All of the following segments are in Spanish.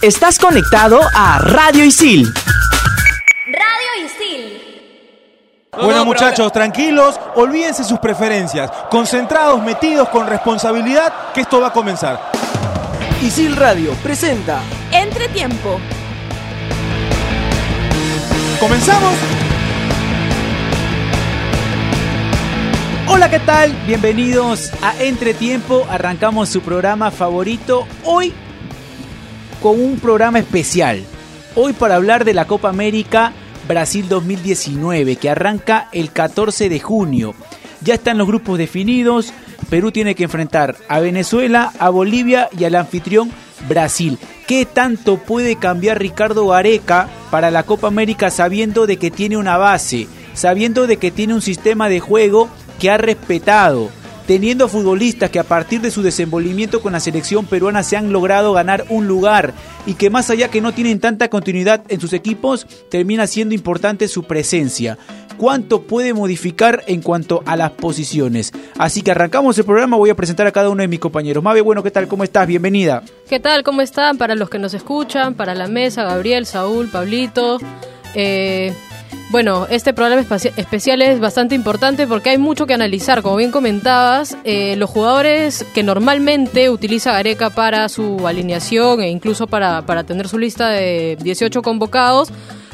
Estás conectado a Radio Isil. Radio Isil. Bueno muchachos, tranquilos, olvídense sus preferencias, concentrados, metidos con responsabilidad, que esto va a comenzar. Isil Radio presenta Entretiempo. ¿Comenzamos? Hola, ¿qué tal? Bienvenidos a Entretiempo. Arrancamos su programa favorito hoy con un programa especial. Hoy para hablar de la Copa América Brasil 2019 que arranca el 14 de junio. Ya están los grupos definidos. Perú tiene que enfrentar a Venezuela, a Bolivia y al anfitrión Brasil. ¿Qué tanto puede cambiar Ricardo Gareca para la Copa América sabiendo de que tiene una base, sabiendo de que tiene un sistema de juego que ha respetado, teniendo futbolistas que a partir de su desenvolvimiento con la selección peruana se han logrado ganar un lugar y que más allá que no tienen tanta continuidad en sus equipos, termina siendo importante su presencia. ¿Cuánto puede modificar en cuanto a las posiciones? Así que arrancamos el programa, voy a presentar a cada uno de mis compañeros. Mabe, bueno, ¿qué tal? ¿Cómo estás? Bienvenida. ¿Qué tal? ¿Cómo están? Para los que nos escuchan, para la mesa, Gabriel, Saúl, Pablito. Eh, bueno, este programa especial es bastante importante porque hay mucho que analizar. Como bien comentabas, eh, los jugadores que normalmente utiliza Gareca para su alineación e incluso para, para tener su lista de 18 convocados,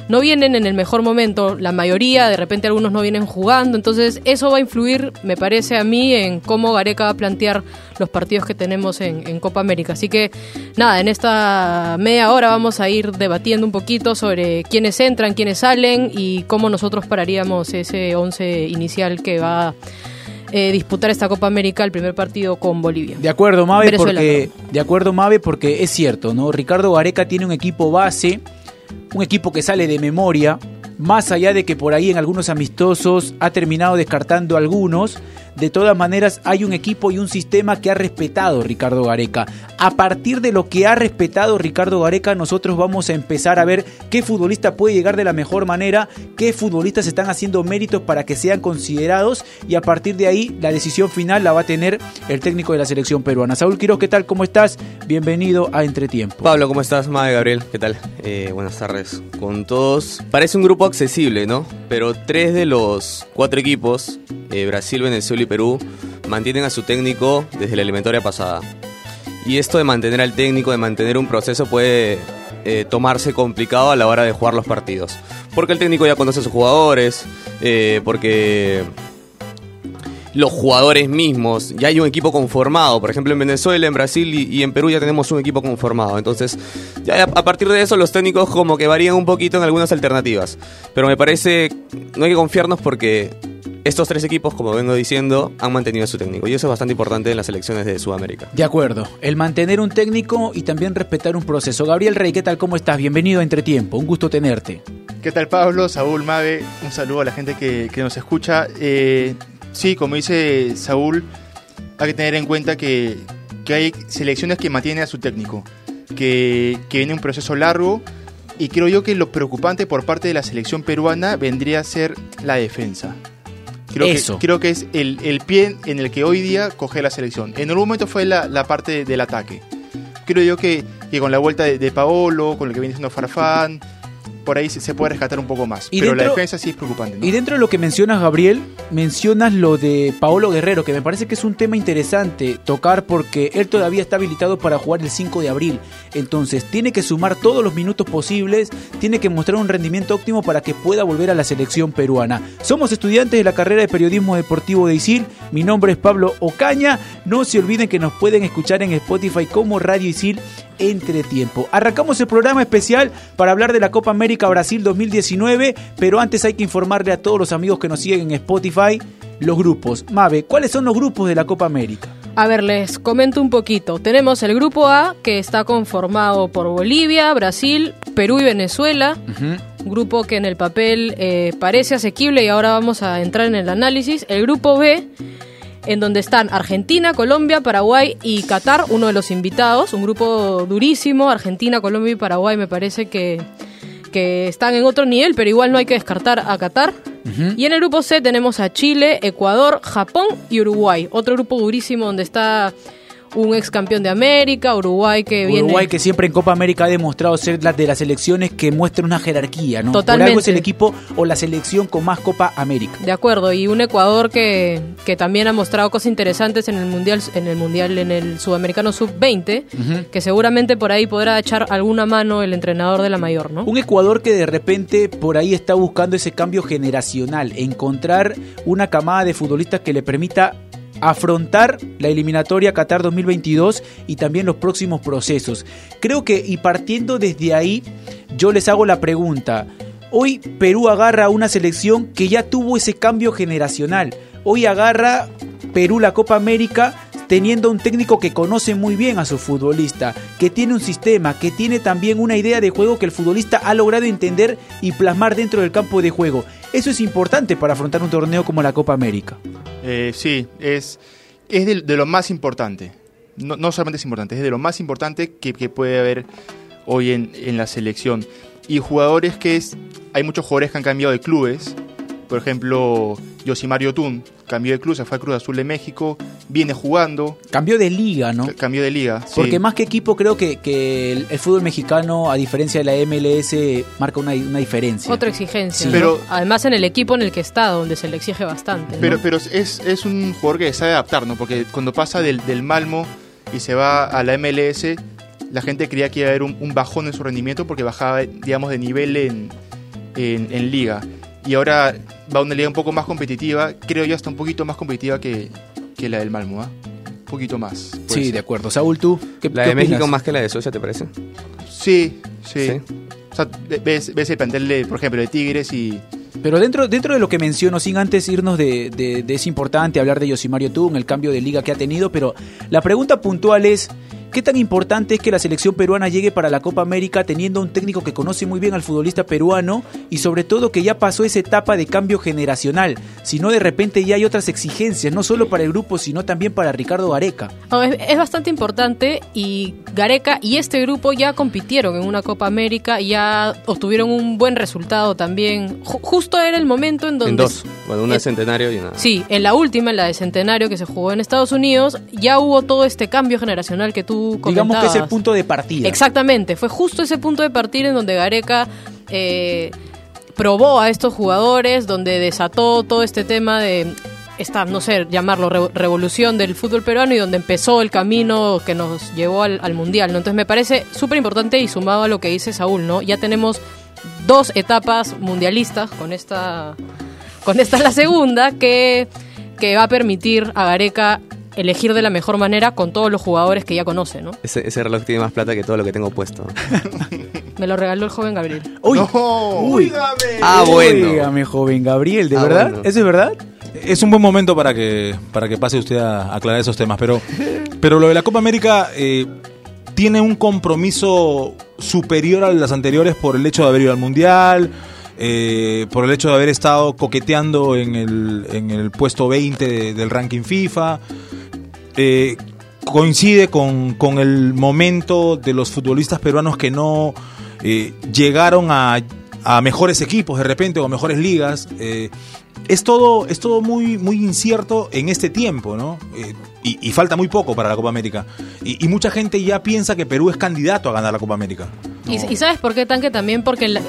no vienen en el mejor momento, la mayoría, de repente algunos no vienen jugando, entonces eso va a influir, me parece a mí, en cómo Gareca va a plantear los partidos que tenemos en, Copa América. Así que nada, en esta media hora vamos a ir debatiendo un poquito sobre quiénes entran, quiénes salen y cómo nosotros pararíamos ese 11 inicial que va a eh, disputar esta Copa América el primer partido con Bolivia. De acuerdo, Mabe, porque de acuerdo, Mabe, porque es cierto, ¿no? Ricardo Gareca tiene un equipo base un equipo que sale de memoria, más allá de que por ahí en algunos amistosos ha terminado descartando algunos, de todas maneras hay un equipo y un sistema que ha respetado Ricardo Gareca. A partir de lo que ha respetado Ricardo Gareca, nosotros vamos a empezar a ver qué futbolista puede llegar de la mejor manera, qué futbolistas están haciendo méritos para que sean considerados y a partir de ahí la decisión final la va a tener el técnico de la selección peruana. Saúl Quiroz, ¿qué tal? ¿Cómo estás? Bienvenido a Entretiempo. Pablo, ¿cómo estás? Madre Gabriel, ¿qué tal? Eh, buenas tardes con todos. Parece un grupo accesible, ¿no? Pero tres de los cuatro equipos, eh, Brasil, Venezuela y Perú, mantienen a su técnico desde la eliminatoria pasada. Y esto de mantener al técnico, de mantener un proceso puede eh, tomarse complicado a la hora de jugar los partidos. Porque el técnico ya conoce a sus jugadores, eh, porque los jugadores mismos, ya hay un equipo conformado. Por ejemplo, en Venezuela, en Brasil y, en Perú ya tenemos un equipo conformado. Entonces, ya a partir de eso los técnicos como que varían un poquito en algunas alternativas. Pero me parece, no hay que confiarnos porque estos tres equipos, como vengo diciendo, han mantenido a su técnico y eso es bastante importante en las elecciones de Sudamérica. De acuerdo, el mantener un técnico y también respetar un proceso. Gabriel Rey, ¿qué tal? ¿Cómo estás? Bienvenido a Entretiempo, un gusto tenerte. ¿Qué tal Pablo? Saúl Mave, un saludo a la gente que, nos escucha. Eh, sí, como dice Saúl, hay que tener en cuenta que, hay selecciones que mantienen a su técnico, que, que viene un proceso largo y creo yo que lo preocupante por parte de la selección peruana vendría a ser la defensa. Creo Que, creo que es el, pie en el que hoy día coge la selección. En algún momento fue la, parte del ataque. Creo yo que, que con la vuelta de, de, Paolo, con lo que viene siendo Farfán, por ahí se, puede rescatar un poco más. pero la defensa sí es preocupante. Y dentro de lo que mencionas, Gabriel, mencionas lo de Paolo Guerrero, que me parece que es un tema interesante tocar porque él todavía está habilitado para jugar el 5 de abril. Entonces, tiene que sumar todos los minutos posibles, tiene que mostrar un rendimiento óptimo para que pueda volver a la selección peruana. Somos estudiantes de la carrera de periodismo deportivo de ISIL. Mi nombre es Pablo Ocaña. No se olviden que nos pueden escuchar en Spotify como Radio ISIL entre tiempo. Arrancamos el programa especial para hablar de la Copa América Brasil 2019, pero antes hay que informarle a todos los amigos que nos siguen en Spotify los grupos. Mabe, ¿cuáles son los grupos de la Copa América? A ver, les comento un poquito. Tenemos el grupo A, que está conformado por Bolivia, Brasil, Perú y Venezuela. Grupo que en el papel eh, parece asequible y ahora vamos a entrar en el análisis. El grupo B en donde están Argentina, Colombia, Paraguay y Qatar, uno de los invitados, un grupo durísimo, Argentina, Colombia y Paraguay me parece que, que están en otro nivel, pero igual no hay que descartar a Qatar. Y en el grupo C tenemos a Chile, Ecuador, Japón y Uruguay, otro grupo durísimo donde está un ex campeón de América, Uruguay que viene... Uruguay que siempre en Copa América ha demostrado ser la de las selecciones que muestran una jerarquía, ¿no? Totalmente. Por algo es el equipo o la selección con más Copa América. De acuerdo, y un Ecuador que, que también ha mostrado cosas interesantes en el mundial, en el mundial, en el sudamericano sub 20, que seguramente por ahí podrá echar alguna mano el entrenador de la mayor, ¿no? Un Ecuador que de repente por ahí está buscando ese cambio generacional, encontrar una camada de futbolistas que le permita afrontar la eliminatoria Qatar 2022 y también los próximos procesos. Creo que y partiendo desde ahí, yo les hago la pregunta. Hoy Perú agarra una selección que ya tuvo ese cambio generacional. Hoy agarra Perú la Copa América teniendo un técnico que conoce muy bien a su futbolista, que tiene un sistema, que tiene también una idea de juego que el futbolista ha logrado entender y plasmar dentro del campo de juego. Eso es importante para afrontar un torneo como la Copa América. Eh, sí, es, es de, lo más importante. No, no solamente es importante, es de lo más importante que, que puede haber hoy en, en la selección. Y jugadores que es. Hay muchos jugadores que han cambiado de clubes. Por ejemplo, Yosimario Tun cambió de club, se fue a Cruz Azul de México, viene jugando, Cambió de liga, ¿no? ca- cambió de liga. sí. Porque más que equipo creo que, que el, el fútbol mexicano, a diferencia de la MLS, marca una, una diferencia. Otra exigencia. Sí. ¿no? Pero- Además en el equipo en el que está, donde se le exige bastante. ¿no? Pero, pero es, es un jugador que sabe adaptar, ¿no? Porque cuando pasa del, del Malmo y se va a la MLS, la gente creía que iba a haber un, un bajón en su rendimiento porque bajaba, digamos, de nivel en, en, en liga. Y ahora va a una liga un poco más competitiva, creo yo hasta un poquito más competitiva que, que la del Malmo, ¿ah? Un poquito más. Sí, ser. de acuerdo. Saúl, ¿tú qué, La qué de México más que la de Suecia, ¿te parece? Sí, sí. Sí. O sea, ves, ves el plantel, de, por ejemplo, de Tigres y... Pero dentro, dentro de lo que menciono, sin antes irnos de, de, de es importante hablar de Yosimario Tun, el cambio de liga que ha tenido, pero la pregunta puntual es, ¿qué tan importante es que la selección peruana llegue para la Copa América teniendo un técnico que conoce muy bien al futbolista peruano y sobre todo que ya pasó esa etapa de cambio generacional? Si no, de repente ya hay otras exigencias, no solo para el grupo, sino también para Ricardo Gareca. No, es, es bastante importante y Gareca y este grupo ya compitieron en una Copa América y ya obtuvieron un buen resultado también. Ju- justo era el momento en donde... En dos. Bueno, una Eh, de centenario y una. Sí, en la última, en la de Centenario que se jugó en Estados Unidos, ya hubo todo este cambio generacional que tú comentabas. Digamos que es el punto de partida. Exactamente, fue justo ese punto de partir en donde Gareca eh, probó a estos jugadores, donde desató todo este tema de esta, no sé, llamarlo re- revolución del fútbol peruano y donde empezó el camino que nos llevó al, al mundial, ¿no? Entonces me parece súper importante y sumado a lo que dice Saúl, ¿no? Ya tenemos dos etapas mundialistas con esta con esta la segunda que, que va a permitir a Gareca elegir de la mejor manera con todos los jugadores que ya conoce, ¿no? Ese, ese reloj tiene más plata que todo lo que tengo puesto. Me lo regaló el joven Gabriel. Uy, ¡No! uy. ah, bueno. Óigame, joven Gabriel, ¿de Ah, verdad? bueno. ¿Eso es verdad? Es un buen momento para que, para que pase usted a aclarar esos temas, pero, pero lo de la Copa América eh, tiene un compromiso superior a las anteriores por el hecho de haber ido al Mundial, eh, por el hecho de haber estado coqueteando en el, en el puesto 20 de- del ranking FIFA. Eh, coincide con, con el momento de los futbolistas peruanos que no eh, llegaron a, a mejores equipos de repente o mejores ligas. Eh, es todo, es todo muy, muy incierto en este tiempo, ¿no? Eh, y, falta muy poco para la Copa América. Y, y mucha gente ya piensa que Perú es candidato a ganar la Copa América. Y, y sabes por qué, Tanque? También porque la-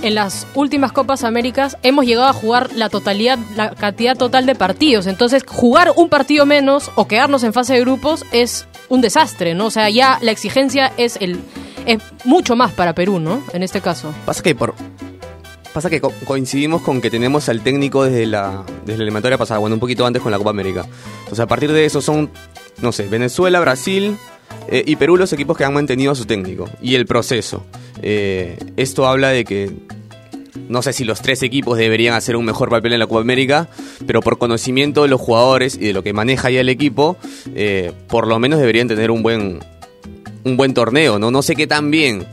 en las últimas Copas Américas hemos llegado a jugar la totalidad, la cantidad total de partidos. Entonces, jugar un partido menos o quedarnos en fase de grupos es un desastre, ¿no? O sea, ya la exigencia es el es mucho más para Perú, ¿no? En este caso. Pasa que por. Pasa que co- coincidimos con que tenemos al técnico desde la, desde la eliminatoria pasada, bueno, un poquito antes con la Copa América. Entonces, a partir de eso son, no sé, Venezuela, Brasil eh, y Perú los equipos que han mantenido a su técnico y el proceso. Eh, esto habla de que no sé si los tres equipos deberían hacer un mejor papel en la Copa América, pero por conocimiento de los jugadores y de lo que maneja ya el equipo, eh, por lo menos deberían tener un buen un buen torneo, ¿no? No sé qué tan bien.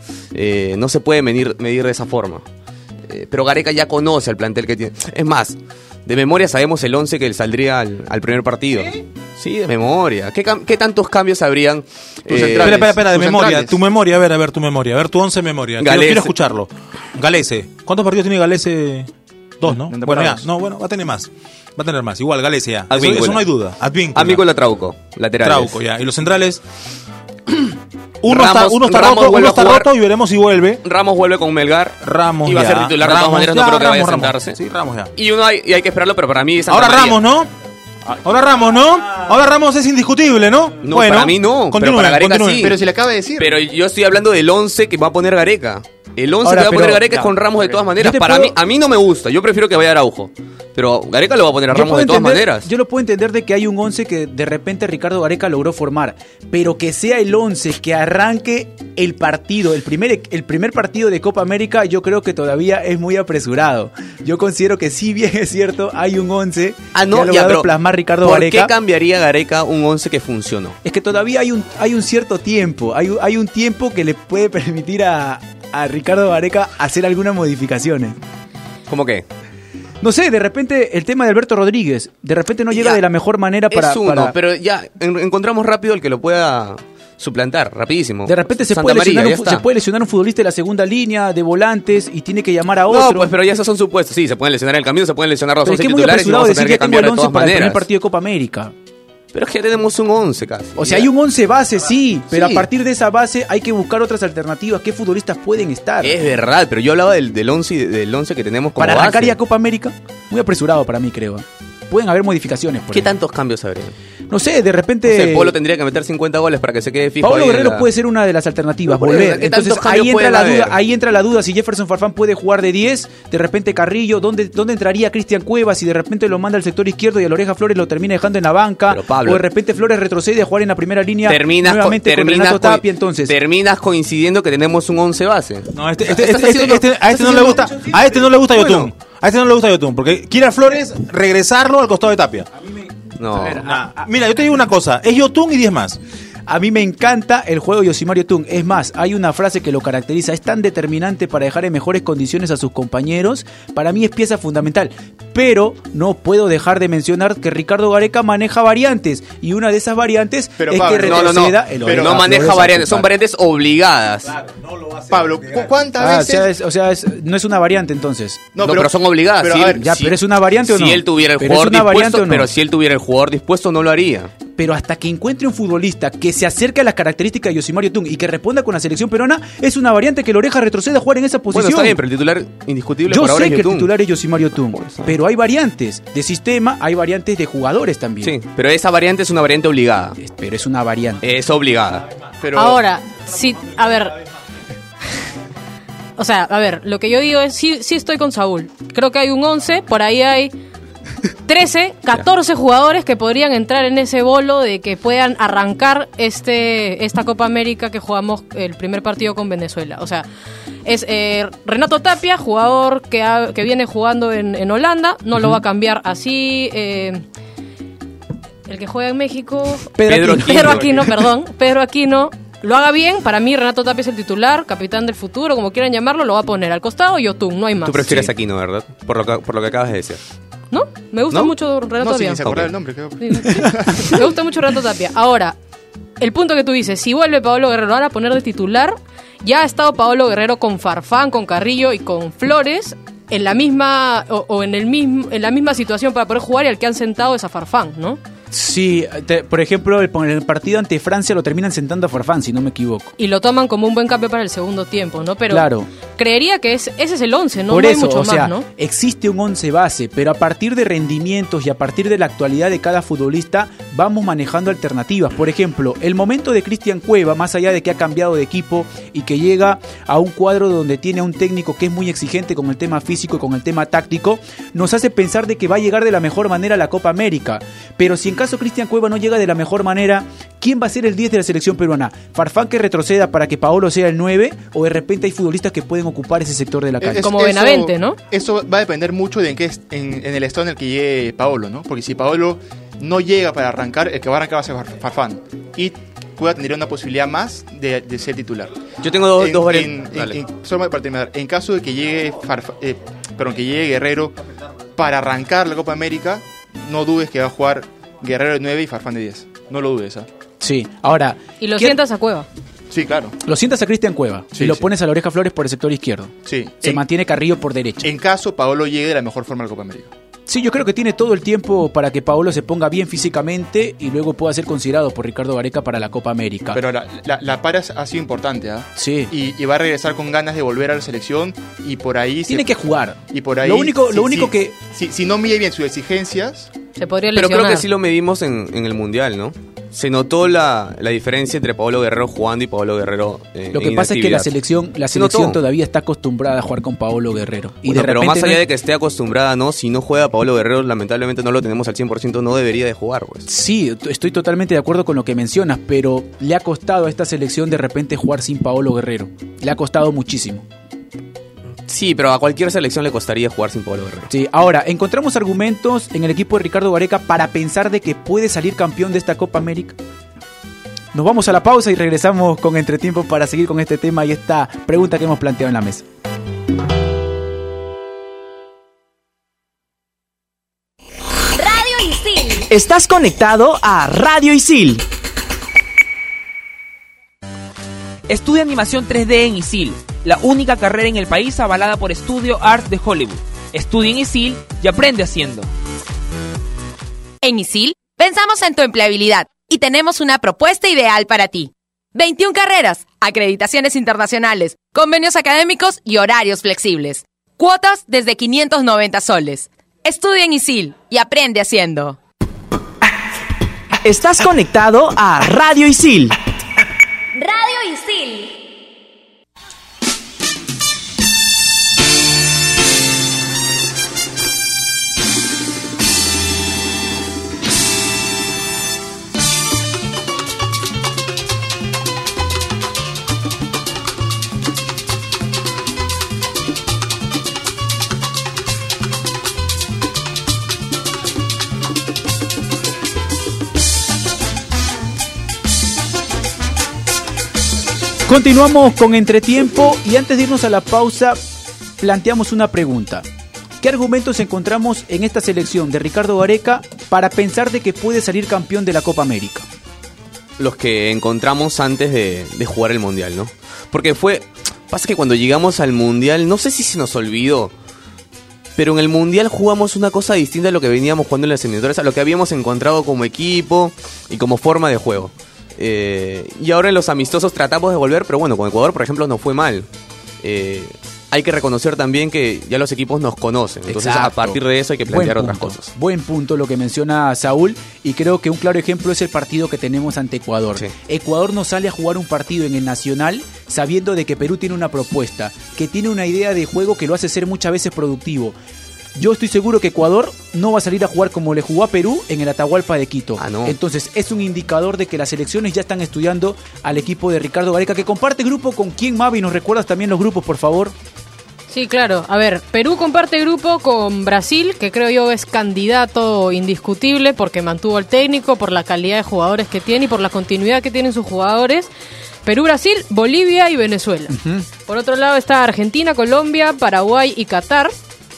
no se puede medir, medir de esa forma. Pero Gareca ya conoce al plantel que tiene. Es más, de memoria sabemos el 11 que le saldría al, al primer partido. ¿Sí? De memoria. ¿Qué, cam- qué tantos cambios habrían? Tus eh, centrales. Espera, espera, espera, de memoria, centrales. tu memoria, a ver, a ver, tu memoria, a ver, tu once memoria. Quiero, Galese. quiero escucharlo. Galese, ¿cuántos partidos tiene Galese? Dos, ¿no? En Bueno, ya, no, bueno, va a tener más. Va a tener más. Igual, Galecia. Eso, Advíncula. eso no hay duda. Advíncula. Advíncula Trauco, laterales. Trauco, ya. Y los centrales. Uno Ramos- está, uno está Ramos roto, uno a está roto y veremos si vuelve. Ramos vuelve con Melgar. Ramos Y va a ya. ser titular de todas no ya, creo que vaya a Ramos, Ramos. sentarse. Sí, Ramos ya. Y uno hay, y hay que esperarlo, pero para mí es Santa Ahora María. Ramos, ¿no? Ahora Ramos, ¿no? Ahora Ramos es indiscutible, ¿no? No, para mí no, pero para Gareca sí. Pero se le acaba de decir. Pero yo estoy hablando del 11 que va a poner Gareca. El 11 Ahora, que va a poner pero- Gareca es con Ramos de todas maneras. Para puedo- mí, a mí no me gusta. Yo prefiero que vaya Araujo. Pero Gareca lo va a poner a Ramos de todas entender- maneras. Yo lo puedo entender de que hay un 11 que de repente Ricardo Gareca logró formar, pero que sea el 11 que arranque el partido, el primer, el primer partido de Copa América, yo creo que todavía es muy apresurado. Yo considero que si bien es cierto, hay un 11 Ah, que ha no, ya, logrado pero plasmar Ricardo ¿por Gareca. qué cambiaría Gareca un 11 que funcionó? Es que todavía hay un, hay un cierto tiempo, hay, hay un tiempo que le puede permitir a, a Ricardo Gareca hacer algunas modificaciones. ¿Cómo qué? No sé, de repente el tema de Alberto Rodríguez, de repente no llega Ya, de la mejor manera para... es uno, para- pero ya en- encontramos rápido el que lo pueda suplantar, rapidísimo. De repente se puede, María, lesionar un, se puede lesionar un futbolista de la segunda línea, de volantes, y tiene que llamar a otro. No, pues pero ya esos son supuestos. Sí, se pueden lesionar en el camino, se pueden lesionar los Pero es 11 que es muy titulares y apresurado vamos a tener que tengo cambiar el de 11 todas para el primer maneras. partido de Copa América. Pero es que ya tenemos un 11 casi. O sea, Ya. hay un 11 base, sí, pero Sí. a partir de esa base hay que buscar otras alternativas. ¿Qué futbolistas pueden estar? Es verdad, pero yo hablaba del, del 11 y del 11 que tenemos como para arrancar ya Copa América, muy apresurado para mí, creo. Pueden haber modificaciones. por ¿Qué tantos cambios habría? No sé, de repente. No sé, Polo tendría que meter 50 goles para que se quede fijo Pablo Guerrero la- puede ser una de las alternativas, No, volver. eso, ¿qué Entonces ahí entra, la duda, ahí entra la duda si Jefferson Farfán puede jugar de 10, de repente Carrillo, ¿dónde, dónde entraría Cristian Cuevas? Si de repente lo manda al sector izquierdo y a la oreja Flores lo termina dejando en la banca, Pero, Pablo- o de repente Flores retrocede a jugar en la primera línea terminas, nuevamente con, terminas, con- Tapia, entonces. terminas coincidiendo que tenemos un 11 base. No, este, este, estás este- este- a este no le gusta, a este no le gusta Bueno. Yotun. A este no le gusta Yotun, porque quiere a Flores regresarlo al costado de Tapia. No. Nah, Mira, yo te digo una cosa, es Yotun y 10 más. A mí me encanta el juego de Yosimario Tung. Es más, hay una frase que lo caracteriza. Es tan determinante para dejar en mejores condiciones a sus compañeros. Para mí es pieza fundamental. Pero no puedo dejar de mencionar que Ricardo Gareca maneja variantes. Y una de esas variantes Pero, es Pablo, que No, no, no. retroceda el Pero no Flores maneja variantes, son variantes obligadas. Pablo, ¿cu- ¿cuántas Ah, o veces? sea, es, o sea, es- no es una variante entonces. No, pero, son obligadas. pero, a ver, Ya, si- pero es una variante o no. Si él tuviera el jugador dispuesto, o no. pero si él tuviera el jugador dispuesto, no lo haría. Pero hasta que encuentre un futbolista que se acerque a las características de Yosimario Tung y que responda con la selección peruana, es una variante que el Oreja retroceda a jugar en esa posición. Bueno, está bien, pero el titular indiscutible Yo por ahora sé es que el Yotun. titular es Yosimario Tung, pero hay variantes de sistema, hay variantes de jugadores también. Sí, pero esa variante es una variante obligada. Pero es una variante. Es obligada. pero- Ahora, sí, a ver. O sea, a ver, lo que yo digo es, sí, sí estoy con Saúl. Creo que hay un 11, por ahí hay 13, 14 jugadores que podrían entrar en ese bolo de que puedan arrancar este esta Copa América que jugamos el primer partido con Venezuela. O sea, es eh, Renato Tapia, jugador que, ha- que viene jugando en, en Holanda, no lo va a cambiar así. eh, el que juega en México, Pedro Pedro Aquino. Pedro Aquino, perdón. Pedro Aquino. Lo haga bien, para mí Renato Tapia es el titular, capitán del futuro, como quieran llamarlo, lo va a poner al costado y Yotun, no hay más. Tú prefieres Sí. aquí, ¿no? ¿Verdad? Por lo, que, por lo que acabas de decir. ¿No? Me gusta ¿No? mucho Renato No, Tapia. el nombre, creo. Sí, sí. Me gusta mucho Renato Tapia. Ahora, el punto que tú dices, si vuelve Pablo Guerrero, van a poner de titular. Ya ha estado Pablo Guerrero con Farfán, con Carrillo y con Flores en la misma o, o en el mismo en la misma situación para poder jugar y al que han sentado es a Farfán, ¿no? Sí, te- por ejemplo, el, el partido ante Francia lo terminan sentando a Farfán, si no me equivoco. Y lo toman como un buen cambio para el segundo tiempo, ¿no? Pero Claro. creería que es, ese es el 11, ¿no? Por No hay eso, mucho o sea, ¿no? existe un 11 base, pero a partir de rendimientos y a partir de la actualidad de cada futbolista, vamos manejando alternativas. Por ejemplo, el momento de Cristian Cueva, más allá de que ha cambiado de equipo y que llega a un cuadro donde tiene a un técnico que es muy exigente con el tema físico y con el tema táctico, nos hace pensar de que va a llegar de la mejor manera a la Copa América. Pero si en caso Cristian Cueva no llega de la mejor manera, ¿quién va a ser el 10 de la selección peruana? ¿Farfán que retroceda para que Paolo sea el 9? ¿O de repente hay futbolistas que pueden ocupar ese sector de la cancha? Es- Como eso- Benavente, ¿no? Eso va a depender mucho de en, qué en, en el estado en el que llegue Paolo, ¿no? Porque si Paolo no llega para arrancar, el que va a arrancar va a ser Far- Farfán. Y Cueva tendría una posibilidad más de, de ser titular. Yo tengo dos, En- dos en- variantes. en- solo para terminar, en caso de que llegue, Farfa- eh, perdón, que llegue Guerrero para arrancar la Copa América, no dudes que va a jugar Guerrero de 9 y Farfán de 10. No lo dudes, ¿ah? Sí, ahora. Y lo ¿qué- sientas a Cueva. Sí, claro. Lo sientas a Cristian Cueva Sí, y lo sí. pones a la oreja Flores por el sector izquierdo. Sí. Se en, mantiene Carrillo por derecha. en caso Paolo llegue de la mejor forma a la Copa América. Sí, yo creo que tiene todo el tiempo para que Paolo se ponga bien físicamente y luego pueda ser considerado por Ricardo Gareca para la Copa América. Pero la, la, la para ha sido importante, ¿ah? sí. Y, y va a regresar con ganas de volver a la selección y por ahí... Tiene se- que jugar. Y por ahí... Lo único, si- lo único si- que Si, si no mide bien sus exigencias, Se podría Pero creo que sí lo medimos en, en el Mundial, ¿no? Se notó la, la diferencia entre Pablo Guerrero jugando y Pablo Guerrero eh, Lo que en pasa es que la selección, la Se selección todavía está acostumbrada a jugar con Paolo Guerrero. Y Bueno, de pero repente más allá no- de que esté acostumbrada, ¿no? Si no juega Pablo Guerrero, lamentablemente no lo tenemos al 100%, no debería de jugar, pues. Sí, estoy totalmente de acuerdo con lo que mencionas, pero le ha costado a esta selección de repente jugar sin Paolo Guerrero. Le ha costado muchísimo. Sí, pero a cualquier selección le costaría jugar sin Pablo Guerrero. Sí, ahora, encontramos argumentos en el equipo de Ricardo Gareca para pensar de que puede salir campeón de esta Copa América. Nos vamos a la pausa y regresamos con entretiempo para seguir con este tema y esta pregunta que hemos planteado en la mesa. Radio Isil. Estás conectado a Radio Isil. Estudia animación 3D en ISIL, la única carrera en el país avalada por Studio Arts de Hollywood. Estudia en ISIL y aprende haciendo. En ISIL, pensamos en tu empleabilidad y tenemos una propuesta ideal para ti. 21 carreras, acreditaciones internacionales, convenios académicos y horarios flexibles. Cuotas desde 590 soles. Estudia en ISIL y aprende haciendo. Estás conectado a Radio Isil. Continuamos con entretiempo y antes de irnos a la pausa planteamos una pregunta. ¿Qué argumentos encontramos en esta selección de Ricardo Gareca para pensar de que puede salir campeón de la Copa América? Los que encontramos antes de, jugar el Mundial, ¿no? Porque fue... Pasa que cuando llegamos al Mundial, no sé si se nos olvidó, pero en el Mundial jugamos una cosa distinta a lo que veníamos jugando en las eliminatorias, a lo que habíamos encontrado como equipo y como forma de juego. Eh, y ahora en los amistosos tratamos de volver, pero bueno, con Ecuador, por ejemplo, no fue mal. Eh, hay que reconocer también que ya los equipos nos conocen. Entonces, a partir de eso hay que plantear Buen otras punto, cosas. Buen punto lo que menciona Saúl y creo que un claro ejemplo es el partido que tenemos ante Ecuador. Sí. Ecuador no sale a jugar un partido en el Nacional sabiendo de que Perú tiene una propuesta, que tiene una idea de juego que lo hace ser muchas veces productivo. Yo estoy seguro que Ecuador no va a salir a jugar como le jugó a Perú en el Atahualpa de Quito. Ah, no. Entonces es un indicador de que las selecciones ya están estudiando al equipo de Ricardo Gareca, que comparte grupo con quién, Mavi, nos recuerdas también los grupos, por favor. Sí, claro. A ver, Perú comparte grupo con Brasil, que creo yo es candidato indiscutible porque mantuvo al técnico, por la calidad de jugadores que tiene y por la continuidad que tienen sus jugadores. Perú, Brasil, Bolivia y Venezuela. Por otro lado está Argentina, Colombia, Paraguay y Qatar.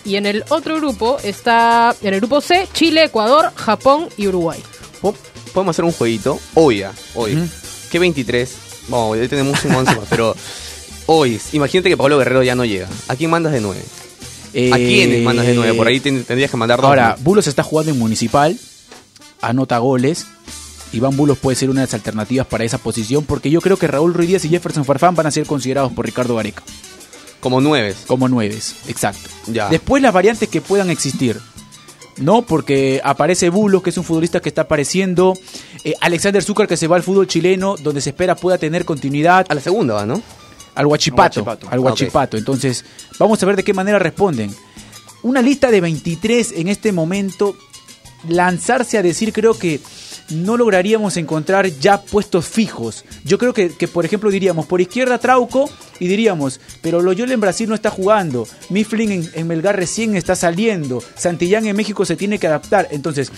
Y en el otro grupo está, en el grupo C, Chile, Ecuador, Japón y Uruguay. Po- Podemos hacer un jueguito hoy, ya, hoy. ¿Qué 23? Vamos, ya tenemos un 11 más, pero hoy, imagínate que Pablo Guerrero ya no llega. ¿A quién mandas de 9? ¿A Eh, quiénes mandas de 9? Por ahí ten- tendrías que mandar dos. Ahora, ¿no? Bulos está jugando en Municipal, anota goles. Iván Bulos puede ser una de las alternativas para esa posición, porque yo creo que Raúl Ruiz Díaz y Jefferson Farfán van a ser considerados por Ricardo Gareca como 9. como nueves, exacto. Ya. Después las variantes que puedan existir. No, porque aparece Bulos, que es un futbolista que está apareciendo. eh, Alexander Zúcar, que se va al fútbol chileno, donde se espera pueda tener continuidad. A la segunda va, ¿no? Al Huachipato. Al Huachipato. Al Huachipato. Entonces, vamos a ver de qué manera responden. Una lista de 23 en este momento, lanzarse a decir, creo que no lograríamos encontrar ya puestos fijos. Yo creo que, que, por ejemplo, diríamos por izquierda Trauco y diríamos, pero Loyola en Brasil no está jugando, Mifflin en, en Melgar recién está saliendo, Santillán en México se tiene que adaptar. Entonces,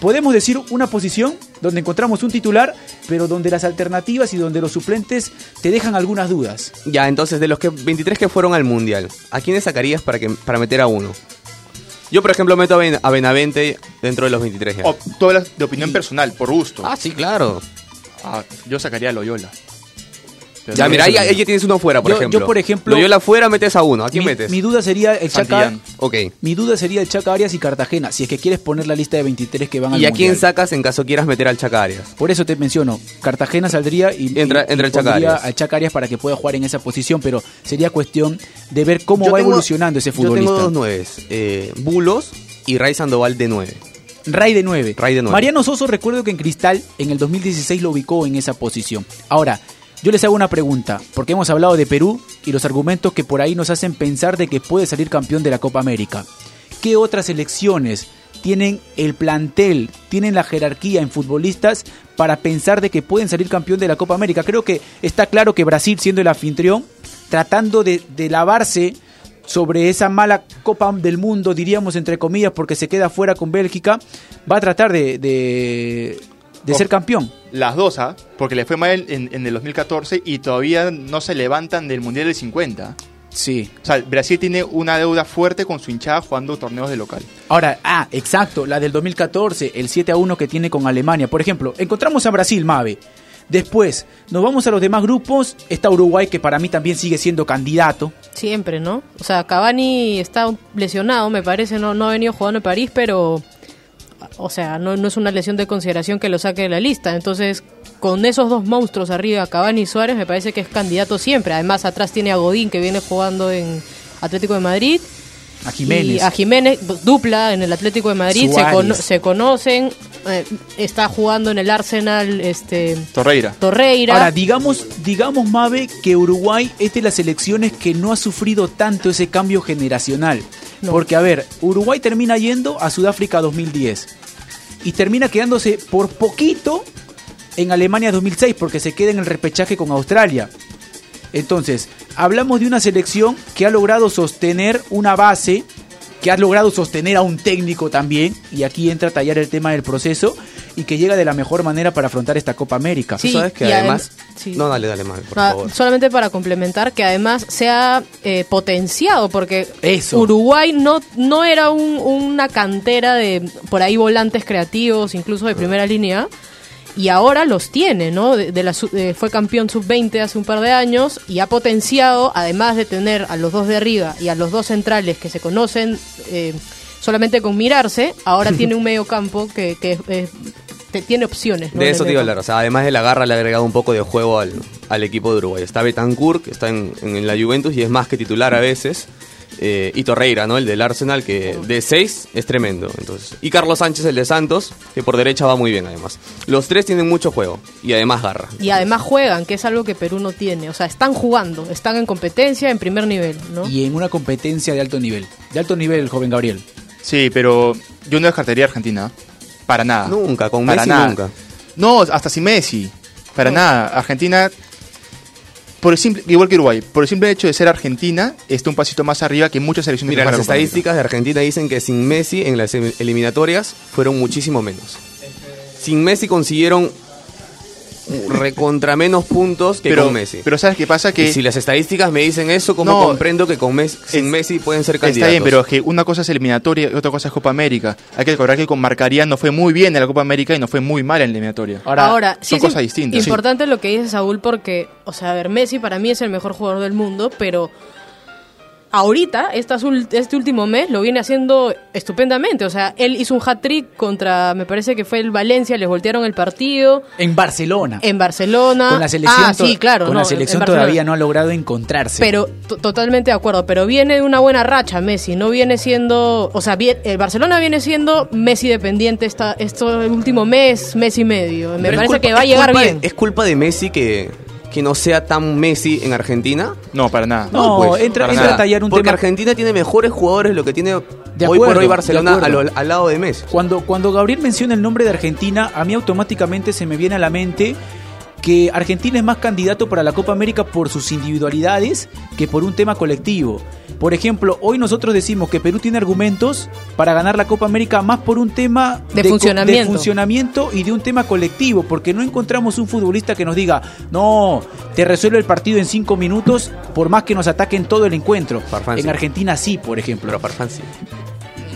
podemos decir una posición donde encontramos un titular, pero donde las alternativas y donde los suplentes te dejan algunas dudas. Ya, entonces, de los que 23 que fueron al Mundial, ¿a quiénes sacarías para, que, para meter a uno? Yo, por ejemplo, meto a, Ben- a Benavente dentro de los 23 ya. o, todas las de opinión personal, por gusto. Ah, sí, claro. Ah, yo sacaría a Loyola. Ya, mira, ahí, ahí tienes uno afuera, por Yo- yo, ejemplo. por ejemplo- Loyola afuera, metes a uno. ¿A quién mi, metes? mi duda sería el Chaca. Ok. mi duda sería el Chaca Arias y Cartagena, si es que quieres poner la lista de 23 que van al ¿Y a quién sacas en caso quieras meter al Chaca Arias? Por eso te menciono, Cartagena saldría y, Entra- y- entra y el Chaca Arias. al Chaca Arias para que pueda jugar en esa posición, pero sería cuestión de ver cómo Yo va tengo- evolucionando ese Yo tengo futbolista. dos nueves. Eh, Bulos y Ray Sandoval de nueve. Ray de 9. Ray de nueve. Mariano Soso recuerdo que en Cristal en el 2016 lo ubicó en esa posición. Ahora, yo les hago una pregunta, porque hemos hablado de Perú y los argumentos que por ahí nos hacen pensar de que puede salir campeón de la Copa América. ¿Qué otras selecciones tienen el plantel, tienen la jerarquía en futbolistas para pensar de que pueden salir campeón de la Copa América? Creo que está claro que Brasil, siendo el anfitrión, tratando de, lavarse sobre esa mala Copa del Mundo, diríamos entre comillas, porque se queda fuera con Bélgica, va a tratar de, de ser campeón. Las dos, ¿ah? Porque le fue mal en, en el 2014 y todavía no se levantan del Mundial del 50. Sí. O sea, Brasil tiene una deuda fuerte con su hinchada jugando torneos de local. Ahora, ah, exacto, la del 2014, el 7 a 1 que tiene con Alemania. Por ejemplo, encontramos a Brasil, Mave. Después, nos vamos a los demás grupos. Está Uruguay, que para mí también sigue siendo candidato. Siempre, ¿no? O sea, Cavani está lesionado, me parece, no, no ha venido jugando en París, pero. O sea, no, no es una lesión de consideración que lo saque de la lista. Entonces, con esos dos monstruos arriba, Cavani y Suárez, me parece que es candidato siempre. Además, atrás tiene a Godín, que viene jugando en Atlético de Madrid. A Jiménez. Y a Jiménez, dupla en el Atlético de Madrid, se, cono- se conocen. eh, está jugando en el Arsenal este Torreira. Torreira. Ahora, digamos, digamos, Mave, que Uruguay es de las selecciones que no ha sufrido tanto ese cambio generacional. No. Porque, a ver, Uruguay termina yendo a Sudáfrica 2010 y termina quedándose por poquito en Alemania 2006 porque se queda en el repechaje con Australia. Entonces, hablamos de una selección que ha logrado sostener una base, que ha logrado sostener a un técnico también, y aquí entra a tallar el tema del proceso, y que llega de la mejor manera para afrontar esta Copa América. Sí, sabes que y además... adem- sí. No, dale, dale, mal, por Ah, favor. solamente para complementar que además se ha eh, potenciado porque Eso. Uruguay no, no era un- una cantera de por ahí volantes creativos, incluso de primera línea, y ahora los tiene, ¿no? De, de la su- fue campeón sub-20 hace un par de años y ha potenciado, además de tener a los dos de arriba y a los dos centrales que se conocen eh, solamente con mirarse, ahora tiene un medio campo que, que eh, te- tiene opciones. ¿no? De el eso te iba a hablar. O sea, además de la garra, le ha agregado un poco de juego al, al equipo de Uruguay. Está Betancourt, que está en, en la Juventus y es más que titular a veces. Eh, y Torreira, ¿no? El del Arsenal, que de 6 es tremendo. Entonces. Y Carlos Sánchez, el de Santos, que por derecha va muy bien además. Los tres tienen mucho juego y además garra. Y además juegan, que es algo que Perú no tiene. O sea, están jugando, están en competencia en primer nivel, ¿no? Y en una competencia de alto nivel. De alto nivel, joven Gabriel. Sí, pero yo no descartaría a Argentina. Para nada. Nunca, con Para Messi nada. nunca. No, hasta sin Messi. Para No. nada. Argentina, por el simple, igual que Uruguay, por el simple hecho de ser Argentina, está un pasito más arriba que muchas selecciones Mira, las estadísticas de Argentina dicen que sin Messi en las eliminatorias fueron muchísimo menos. Sin Messi consiguieron recontra menos puntos que Pero, con Messi. pero ¿sabes qué pasa? Que y si las estadísticas me dicen eso, ¿cómo No, comprendo que con Messi, sin es- Messi pueden ser Está candidatos? bien, pero es que una cosa es eliminatoria y otra cosa es Copa América. Hay que recordar que con Marcaría no fue muy bien en la Copa América y no fue muy mal en la eliminatoria. Ahora, sí son cosas distintas. sí. Importante lo que dice Saúl porque, o sea, a ver, Messi para mí es el mejor jugador del mundo, pero ahorita, estas este último mes, lo viene haciendo estupendamente. O sea, él hizo un hat-trick contra, me parece que fue el Valencia, les voltearon el partido. En Barcelona. En Barcelona. con la selección, ah, sí, claro. con no, la selección todavía no ha logrado encontrarse. Pero to- totalmente de acuerdo, pero viene de una buena racha Messi, no viene siendo, o sea, bien- el Barcelona viene siendo Messi dependiente esta, esto el último mes, mes y medio. Me Pero parece culpa- que va a llegar de- bien. ¿Es culpa de Messi que, que no sea tan Messi en Argentina? No, para nada. No, pues, entra, entra nada. a tallar un Porque tema. Argentina tiene mejores jugadores lo que tiene De hoy por hoy Barcelona acuerdo. a lo- al lado de Messi. Cuando, cuando Gabriel menciona el nombre de Argentina, a mí automáticamente se me viene a la mente que Argentina es más candidato para la Copa América por sus individualidades que por un tema colectivo. Por ejemplo, hoy nosotros decimos que Perú tiene argumentos para ganar la Copa América más por un tema De funcionamiento. de funcionamiento y de un tema colectivo, porque no encontramos un futbolista que nos diga, no, te resuelve el partido en cinco minutos por más que nos ataquen todo el encuentro. Farfán en sí. Argentina sí, por ejemplo. Pero Farfán sí.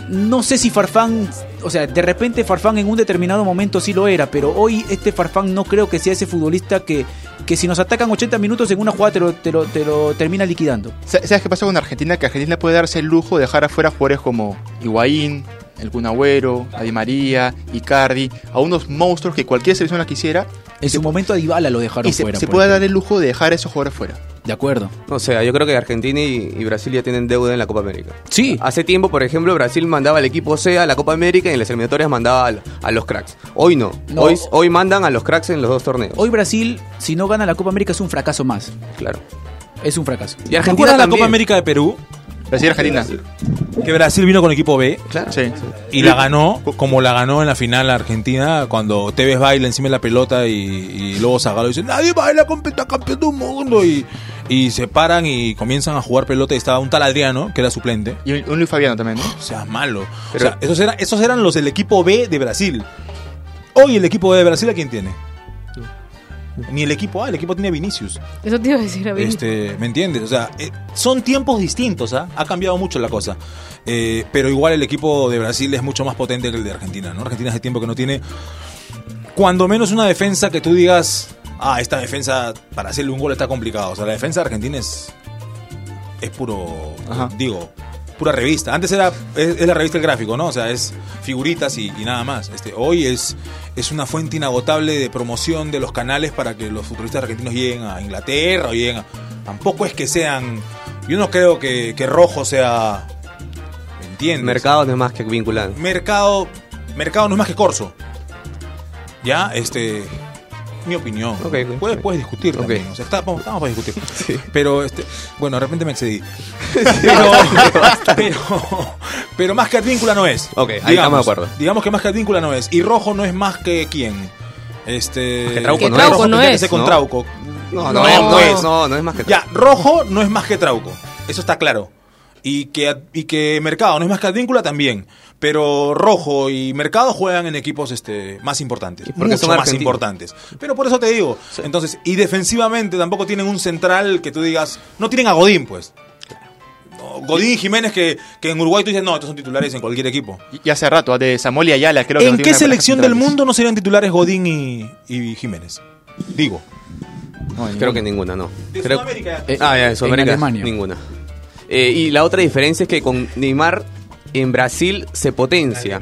No sé si Farfán, o sea, de repente Farfán en un determinado momento sí lo era, pero hoy este Farfán no creo que sea ese futbolista que, que si nos atacan 80 minutos en una jugada te lo, te lo, te lo termina liquidando. Sa- ¿Sabes qué pasa con Argentina? Que Argentina puede darse el lujo de dejar afuera jugadores como Higuaín, el Kun Agüero, Di María, Icardi, a unos monstruos que cualquier selección la quisiera En su momento a Dybala lo dejaron y se, fuera. se por puede dar el lujo de dejar a esos jugadores fuera. De acuerdo. O sea, yo creo que Argentina y, y Brasil ya tienen deuda en la Copa América. Sí. Hace tiempo, por ejemplo, Brasil mandaba al equipo C a la Copa América y en las eliminatorias mandaba a, los cracks. Hoy no. No. Hoy, hoy mandan a los cracks en los dos torneos. Hoy Brasil, si no gana la Copa América, es un fracaso más. Claro. Es un fracaso. Y ¿Te Argentina la. Copa América de Perú? Brasil y Argentina. Que Brasil vino con equipo B Claro. Sí. y la ganó como la ganó en la final Argentina cuando Tevez baila encima de la pelota y, y luego Zagallo dice nadie baila con campeón del mundo y, y se paran y comienzan a jugar pelota y estaba un tal Adriano que era suplente Y un, un Luis Fabiano también, ¿no? o sea malo Pero- o sea esos eran, esos eran los del equipo B de Brasil hoy el equipo B de Brasil a quién tiene ni el equipo A el equipo tiene a Vinicius Eso te iba a decir a mí. este, ¿Me entiendes? O sea, eh, son tiempos distintos, ¿ah? Ha cambiado mucho la cosa. Eh, pero igual el equipo de Brasil es mucho más potente que el de Argentina, ¿no? Argentina hace tiempo que no tiene, cuando menos una defensa que tú digas, ah, esta defensa para hacerle un gol está complicado. O sea, la defensa de Argentina es, es puro, Ajá. digo, pura revista. Antes era es, es la revista El Gráfico, ¿no? O sea, es figuritas y, y nada más. Este, hoy es, es una fuente inagotable de promoción de los canales para que los futbolistas argentinos lleguen a Inglaterra o lleguen a... Tampoco es que sean... Yo no creo que, que Rojo sea... ¿Me entiendes? Mercado no es más que vinculante. Mercado... Mercado no es más que Corso. ¿Ya? Este... Mi opinión. Ok, ok. puedes, puedes discutir Ok. también. O sea, está- vamos- estamos para discutir. Sí. Pero, este, bueno, de repente me excedí. Pero, pero, pero más que Advíncula no es. Ok, ahí estamos de acuerdo. Digamos que más que Advíncula no es. Y Rojo no es más que quién. Este. Que Trauco Que no Trauco es. No que con ¿no? Trauco. No, No, no, es, no, no. es, no, no es más que Ya, Rojo no es más que Trauco. Eso está claro. Y que, y que Mercado no es más que Advíncula también. Pero Rojo y Mercado juegan en equipos este, más importantes. Porque son más importantes. Pero por eso te digo. Entonces, y defensivamente tampoco tienen un central que tú digas. No tienen a Godín, pues. Godín y Jiménez que, que en Uruguay tú dices, no, estos son titulares en cualquier equipo. Y, hace rato, de Samuel y Ayala, creo que ¿En qué selección del mundo no serían titulares Godín y, y Jiménez? Digo. No, Creo que ninguna, no. De Creo- Sudamérica. Eh, Ah, ya, en Sudamérica, Alemania. ninguna. Eh, y la otra diferencia es que con Neymar en Brasil se potencia.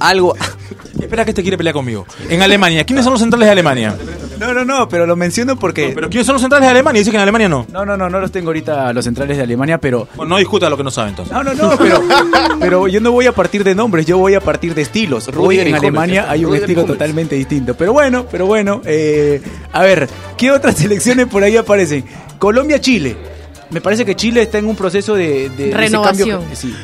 Algo. Espera que este quiere pelear conmigo. En Alemania, ¿quiénes son los centrales de Alemania? No, no, no, pero lo menciono porque... Pero ¿quiénes son los centrales de Alemania? Dice que en Alemania no. No, no, no, no los tengo ahorita los centrales de Alemania, pero... Bueno, no discuta lo que no sabe entonces. No, no, no, pero, pero yo no voy a partir de nombres, yo voy a partir de estilos. Hoy en Alemania hay un estilo totalmente distinto. Pero bueno, pero bueno. eh, a ver, ¿qué otras selecciones por ahí aparecen? Colombia-Chile. Me parece que Chile está en un proceso de, de- de ese Renovación. cambio- sí.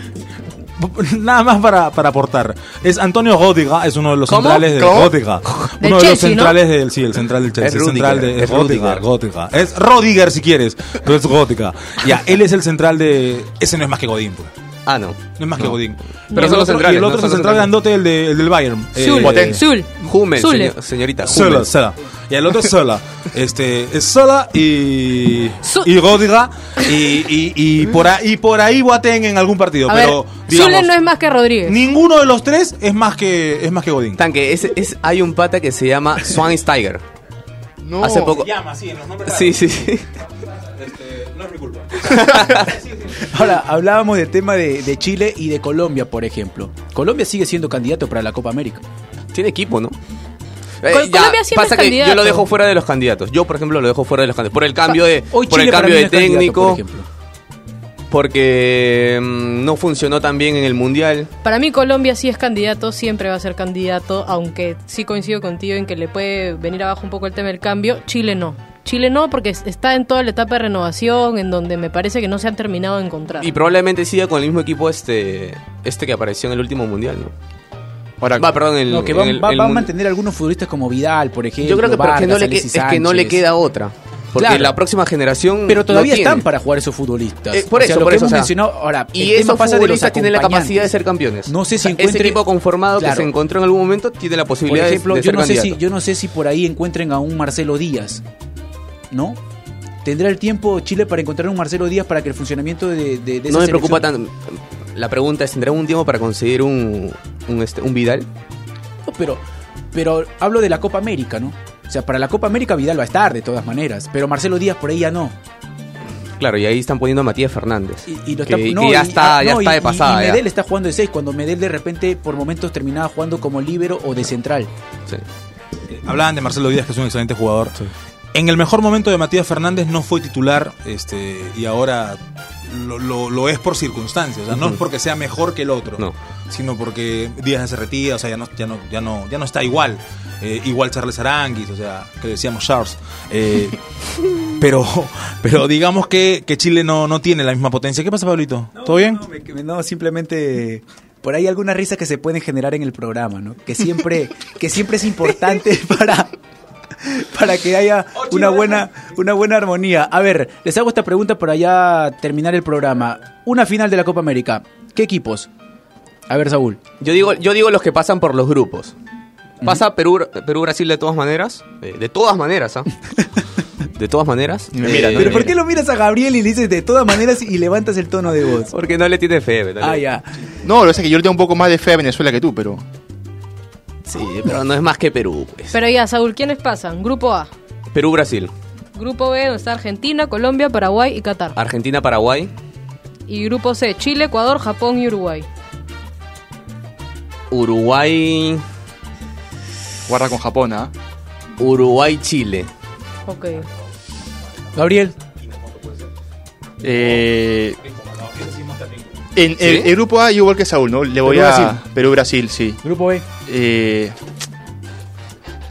Nada más para, para aportar. Es Antonio Rodiga, es uno de los ¿Cómo? centrales de ¿Cómo? Uno de los Chelsea, ¿no? centrales del sí, el central del Chelsea, Es el central de es Rodiga, Rudiger. Rodiga. Es Rodiger si quieres, pero es Rodiga. Ya, él es el central de ese no es más que Godín, pues. Ah, no. No es más que Godín. Pero son los otro- centrales, Y el otro es el central grandote, el, de, el del Bayern. Zul. Eh, Zul. Hummel, señorita. Sola, sola. Y el otro es sola. Este, es sola y. Y Rodiga. Y, y, y por ahí, y por ahí Boateng en algún partido. A pero, ver, digamos, Zule no es más que Rodríguez. ninguno de los tres es más que, es más que Godín. Tanque, es, es- hay un pata que se llama Schweinsteiger. No. Hace poco. llama, sí, en los nombres Sí, sí, sí. Este, mi culpa. Ahora, hablábamos del tema de, de Chile y de Colombia, por ejemplo. Colombia sigue siendo candidato para la Copa América. Tiene equipo, ¿no? Eh, Col- Colombia siempre pasa es que yo candidato. lo dejo fuera de los candidatos. Yo, por ejemplo, lo dejo fuera de los candidatos. Por el cambio de, Hoy por el cambio de técnico, por ejemplo. porque mm, no funcionó tan bien en el mundial. Para mí Colombia sí es candidato, siempre va a ser candidato, aunque sí coincido contigo en que le puede venir abajo un poco el tema del cambio. Chile no. Chile no, porque es- está en toda la etapa de renovación, en donde me parece que no se han terminado de encontrar. Y probablemente siga con el mismo equipo este este que apareció en el último mundial, ¿no? Ahora, Va, perdón, el, No, que en va, el- va- el va a mantener algunos futbolistas como Vidal, por ejemplo. Yo creo que, que no le que- es que no le queda otra. Porque Claro. la próxima generación. Pero todavía no están para jugar esos futbolistas. Eh, por O sea, eso, lo por que eso. hemos o sea, mencionado, ahora, el y tema esos pasa de los tienen la capacidad de ser campeones. No sé si O sea, encuentre- Ese equipo conformado Claro. que se encontró en algún momento tiene la posibilidad de- ejemplo, de, yo ser no, sé si, yo no sé si por ahí encuentren a un Marcelo Díaz, ¿no? ¿Tendrá el tiempo Chile para encontrar un Marcelo Díaz para que el funcionamiento de, de, de esa no me preocupa tanto. La pregunta es, ¿tendrá un tiempo para conseguir un, un, este, un Vidal. No, pero, pero hablo de la Copa América, ¿no? O sea, para la Copa América Vidal va a estar de todas maneras, pero Marcelo Díaz por ahí ya no. Claro, y ahí están poniendo a Matías Fernández. Y, y lo que, está, que no, ya y- está, ah, ya no, está y- de pasada. Y, ya. Medel está jugando de 6 cuando Medel de repente por momentos terminaba jugando como líbero o de central. Sí. Hablaban de Marcelo Díaz, que es un excelente jugador. En el mejor momento de Matías Fernández no fue titular este, y ahora lo, lo- lo es por circunstancias. O sea, no es porque sea mejor que el otro, No. sino porque Díaz se retira, o sea, ya no, ya no, ya no, ya no está igual. Eh, igual Charles Aranguis, o sea, que decíamos Charles. Eh, pero, pero digamos que, que Chile no, no tiene la misma potencia. ¿Qué pasa, Pablito? ¿Todo bien? No, me- no, simplemente por ahí algunas risas que se pueden generar en el programa, ¿no? Que siempre, que siempre es importante para, para que haya una buena, una buena armonía. A ver, les hago esta pregunta para ya terminar el programa. Una final de la Copa América. ¿Qué equipos? A ver, Saúl. Yo digo, yo digo los que pasan por los grupos. Pasa Perú, Perú Brasil de todas maneras. Eh, de todas maneras, ¿ah? De todas maneras. Y me mira, Eh, ¿no? Pero ¿por qué lo miras a Gabriel y le dices de todas maneras y levantas el tono de voz? Porque no le tiene fe. Ah, ya. No, lo que pasa es que yo le tengo un poco más de fe a Venezuela que tú, pero. Sí, pero no es más que Perú. pues. Pero ya, Saúl, ¿quiénes pasan? Grupo A. Perú Brasil. Grupo B, donde está Argentina, Colombia, Paraguay y Qatar. Argentina Paraguay. Y grupo C, Chile, Ecuador, Japón y Uruguay. Uruguay. Guarda con Japón, ¿ah? Uruguay Chile. Ok. Gabriel. Eh, en el, ¿Sí? el grupo A, yo igual que Saúl, ¿no? Le voy a. Perú-Brasil. Perú-Brasil, sí. Grupo B. Eh,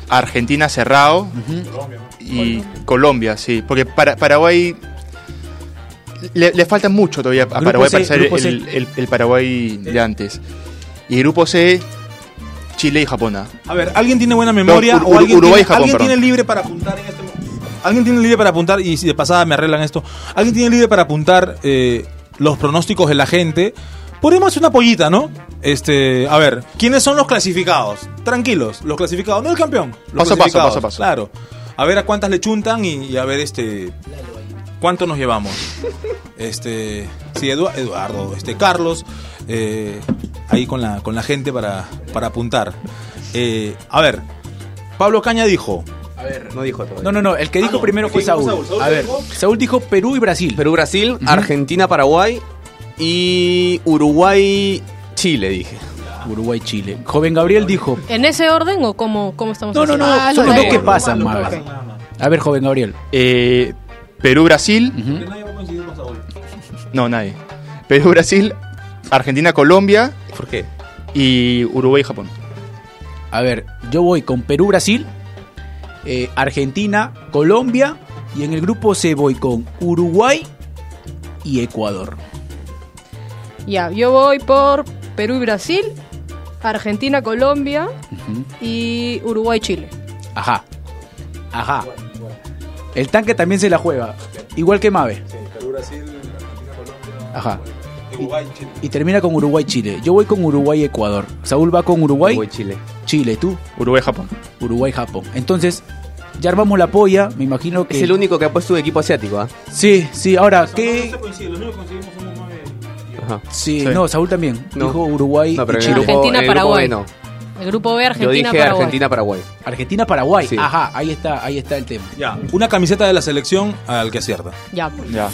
Argentina cerrado. Y Colombia, sí. Porque para, Paraguay. Le, le falta mucho todavía a Grupo Paraguay C, para ser el, el- el Paraguay de antes. Y grupo C, Chile y Japón. ¿ah? A ver, ¿alguien tiene buena memoria Ur- o alguien, Uruguay y tiene, Japón, alguien perdón. tiene libre para apuntar en este momento? ¿Alguien tiene libre para apuntar? Y si de pasada me arreglan esto. ¿Alguien tiene libre para apuntar eh, los pronósticos de la gente? Podemos hacer una pollita, ¿no? Este, a ver, ¿quiénes son los clasificados? Tranquilos, los clasificados, no el campeón. Los Paso a paso, paso a paso. Claro. A ver a cuántas le chuntan y, y a ver este cuánto nos llevamos. Este, sí, Edu- Eduardo, este Carlos, eh, ahí con la con la gente para, para apuntar. Eh, a ver, Pablo Caña dijo. No dijo todavía. No, no, no. El que dijo no, primero fue dijo Saúl. Saúl. Saúl A ver, dijo- Saúl dijo Perú y Brasil. Perú Brasil, Argentina Paraguay y Uruguay Chile, dije. Uruguay, Chile. Joven Gabriel dijo. ¿En ese orden o cómo, cómo estamos No, no, no. haciendo? son los dos que pasan, Ok. Maga. A ver, joven Gabriel. Eh, Perú-Brasil. No, nadie. Perú-Brasil, Argentina-Colombia ¿Por qué? y Uruguay-Japón. A ver, yo voy con Perú, Brasil, eh, Argentina, Colombia y en el grupo C voy con Uruguay y Ecuador. Ya, yo voy por Perú y Brasil, Argentina, Colombia y Uruguay, Chile. Ajá. Ajá. El tanque también se la juega. Igual que Mave. Ajá. Y termina con Uruguay-Chile. Yo voy con Uruguay-Ecuador. Saúl va con Uruguay. Uruguay Chile. Chile, tú. Uruguay-Japón. Uruguay-Japón. Entonces, ya armamos la polla. Me imagino que. Es el único que ha puesto un equipo asiático, ¿ah? Sí, sí. Ahora, ¿qué? Ajá. Sí, Sí. no, Saúl también. No. Dijo Uruguay No, pero y Chile. grupo, Argentina, en el grupo Paraguay. B no. El grupo B, Yo Argentina, dije Paraguay. Argentina Paraguay. Argentina-Paraguay. Sí. Ajá, ahí está, ahí está el tema. Ya, una camiseta de la selección al que acierta. Ya, pues. Ya.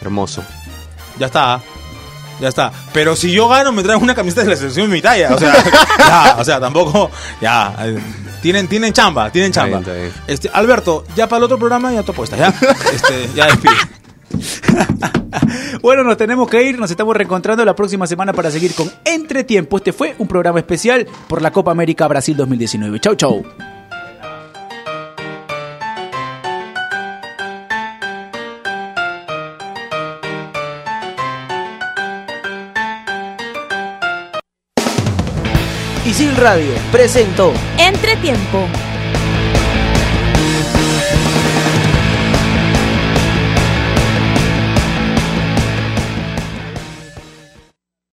Hermoso. Ya está. Ya está. Pero si yo gano, me traen una camiseta de la selección de mi talla. O sea, ya, o sea, tampoco. Ya. Tienen, tienen chamba, tienen Está chamba. bien, está bien. Este, Alberto, ya para el otro programa ya tu apuesta, ¿ya? Este, ya despide. Bueno, nos tenemos que ir, nos estamos reencontrando la próxima semana para seguir con Entretiempo. Este fue un programa especial por la Copa América Brasil 2019. Chau, chau. Isil Radio presentó Entretiempo.